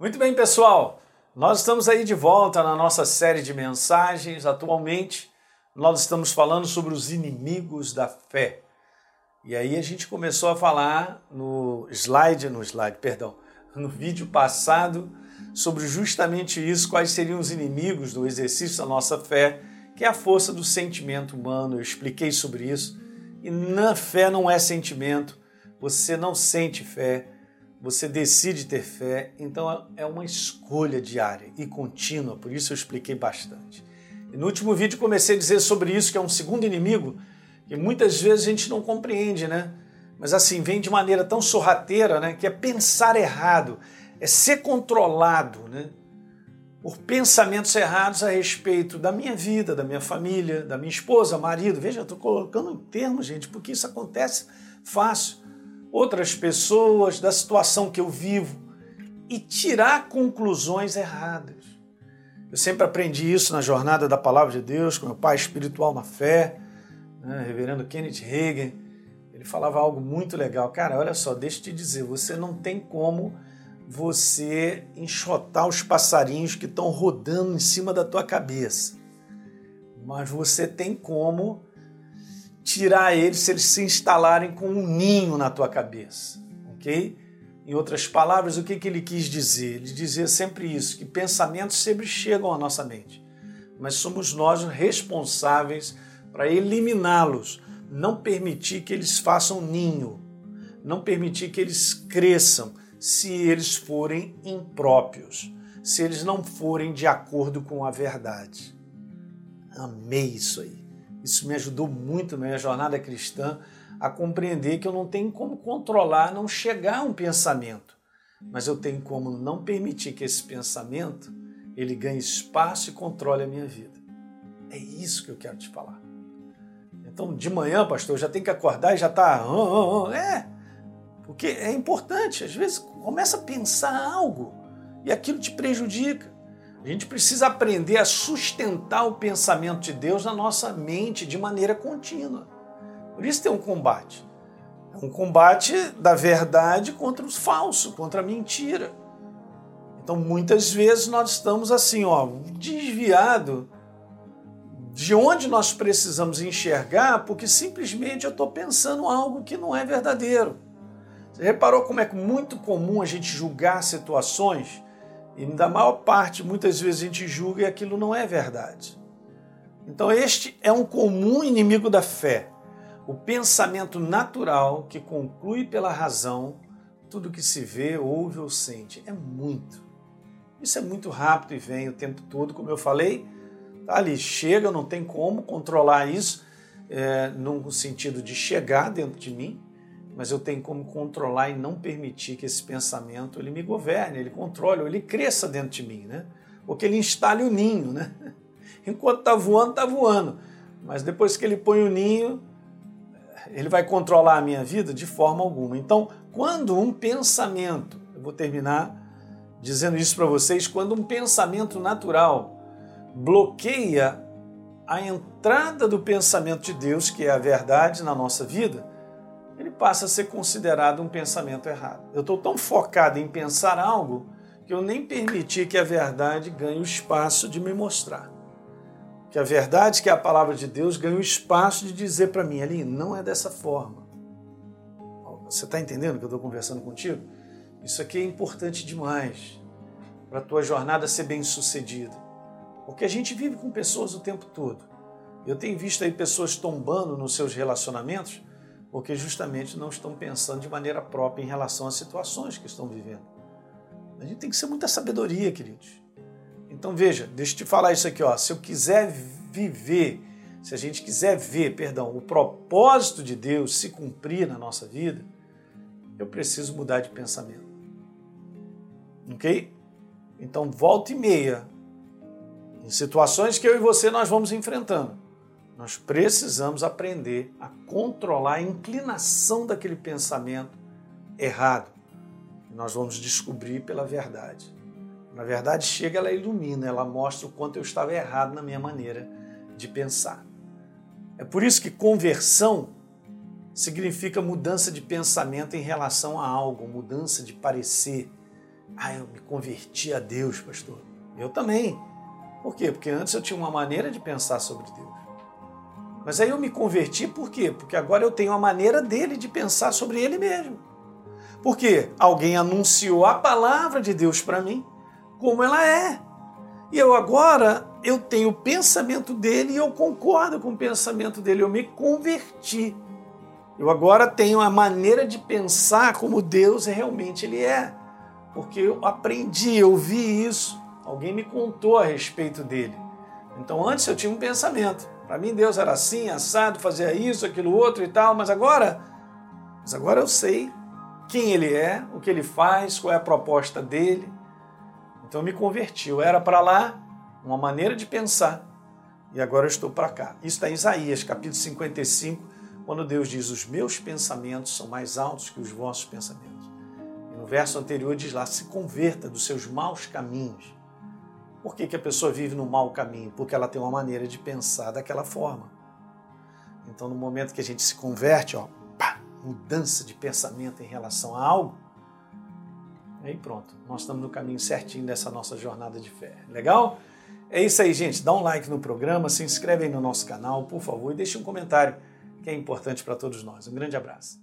Muito bem, pessoal. Nós estamos aí de volta na nossa série de mensagens. Atualmente, nós estamos falando sobre os inimigos da fé. E aí a gente começou a falar no slide, no slide, perdão, no vídeo passado sobre justamente isso, quais seriam os inimigos do exercício da nossa fé, que é a força do sentimento humano. Eu expliquei sobre isso. E na fé não é sentimento, você não sente fé, você decide ter fé, então é uma escolha diária e contínua, por isso eu expliquei bastante. E no último vídeo comecei a dizer sobre isso, que é um segundo inimigo, que muitas vezes a gente não compreende, né? Mas assim, vem de maneira tão sorrateira, né? Que é pensar errado, é ser controlado, né? Por pensamentos errados a respeito da minha vida, da minha família, da minha esposa, marido. Veja, eu estou colocando em termos, gente, porque isso acontece fácil outras pessoas, da situação que eu vivo e tirar conclusões erradas. Eu sempre aprendi isso na jornada da Palavra de Deus com meu pai espiritual na fé, né, reverendo Kenneth Hagen. Ele falava algo muito legal. Cara, olha só, deixa eu te dizer, você não tem como você enxotar os passarinhos que estão rodando em cima da tua cabeça. Mas você tem como tirar eles se eles se instalarem com um ninho na tua cabeça, ok? Em outras palavras, o que, que ele quis dizer? Ele dizia sempre isso, que pensamentos sempre chegam à nossa mente, mas somos nós responsáveis para eliminá-los, não permitir que eles façam ninho, não permitir que eles cresçam se eles forem impróprios, se eles não forem de acordo com a verdade. Amei isso aí. Isso me ajudou muito na minha jornada cristã a compreender que eu não tenho como controlar, não chegar a um pensamento, mas eu tenho como não permitir que esse pensamento ele ganhe espaço e controle a minha vida. É isso que eu quero te falar. Então, de manhã, pastor, já tem que acordar e já está. É, porque é importante. Às vezes começa a pensar algo e aquilo te prejudica. A gente precisa aprender a sustentar o pensamento de Deus na nossa mente de maneira contínua. Por isso tem um combate. É um combate da verdade contra o falso, contra a mentira. Então muitas vezes nós estamos assim, ó, desviado de onde nós precisamos enxergar, porque simplesmente eu estou pensando algo que não é verdadeiro. Você reparou como é muito comum a gente julgar situações e da maior parte, muitas vezes a gente julga e aquilo não é verdade. Então, este é um comum inimigo da fé. O pensamento natural que conclui pela razão tudo que se vê, ouve ou sente. É muito. Isso é muito rápido e vem o tempo todo, como eu falei. Tá ali, chega, não tem como controlar isso é, no sentido de chegar dentro de mim mas eu tenho como controlar e não permitir que esse pensamento ele me governe, ele controle, ou ele cresça dentro de mim, né? Ou que ele instale o ninho, né? Enquanto está voando, está voando. Mas depois que ele põe o ninho, ele vai controlar a minha vida de forma alguma. Então, quando um pensamento, eu vou terminar dizendo isso para vocês, quando um pensamento natural bloqueia a entrada do pensamento de Deus, que é a verdade na nossa vida, passa a ser considerado um pensamento errado. Eu estou tão focado em pensar algo que eu nem permiti que a verdade ganhe o espaço de me mostrar. Que a verdade, que é a palavra de Deus, ganhe o espaço de dizer para mim ali, não é dessa forma. Você está entendendo que eu estou conversando contigo? Isso aqui é importante demais para a tua jornada ser bem sucedida. Porque a gente vive com pessoas o tempo todo. Eu tenho visto aí pessoas tombando nos seus relacionamentos porque justamente não estão pensando de maneira própria em relação às situações que estão vivendo. A gente tem que ser muita sabedoria, queridos. Então veja, deixa eu te falar isso aqui, ó. Se eu quiser viver, se a gente quiser ver, perdão, o propósito de Deus se cumprir na nossa vida, eu preciso mudar de pensamento. Ok? Então volta e meia, em situações que eu e você nós vamos enfrentando nós precisamos aprender a controlar a inclinação daquele pensamento errado. Nós vamos descobrir pela verdade. Na verdade, chega, ela ilumina, ela mostra o quanto eu estava errado na minha maneira de pensar. É por isso que conversão significa mudança de pensamento em relação a algo, mudança de parecer. Ah, eu me converti a Deus, pastor. Eu também. Por quê? Porque antes eu tinha uma maneira de pensar sobre Deus. Mas aí eu me converti por quê? Porque agora eu tenho a maneira dele de pensar sobre ele mesmo. Porque alguém anunciou a palavra de Deus para mim como ela é. E eu agora eu tenho o pensamento dele e eu concordo com o pensamento dele, eu me converti. Eu agora tenho a maneira de pensar como Deus realmente ele é. Porque eu aprendi, eu vi isso, alguém me contou a respeito dele. Então antes eu tinha um pensamento. Para mim Deus era assim, assado, fazia isso, aquilo outro e tal, mas agora, mas agora eu sei quem ele é, o que ele faz, qual é a proposta dele. Então eu me converti. Eu era para lá, uma maneira de pensar, e agora eu estou para cá. Isso está em Isaías, capítulo 55, quando Deus diz: Os meus pensamentos são mais altos que os vossos pensamentos. E no verso anterior diz lá: Se converta dos seus maus caminhos. Por que, que a pessoa vive no mau caminho? Porque ela tem uma maneira de pensar daquela forma. Então, no momento que a gente se converte, ó, pá, mudança de pensamento em relação a algo, aí pronto, nós estamos no caminho certinho dessa nossa jornada de fé. Legal? É isso aí, gente. Dá um like no programa, se inscreve aí no nosso canal, por favor, e deixe um comentário que é importante para todos nós. Um grande abraço.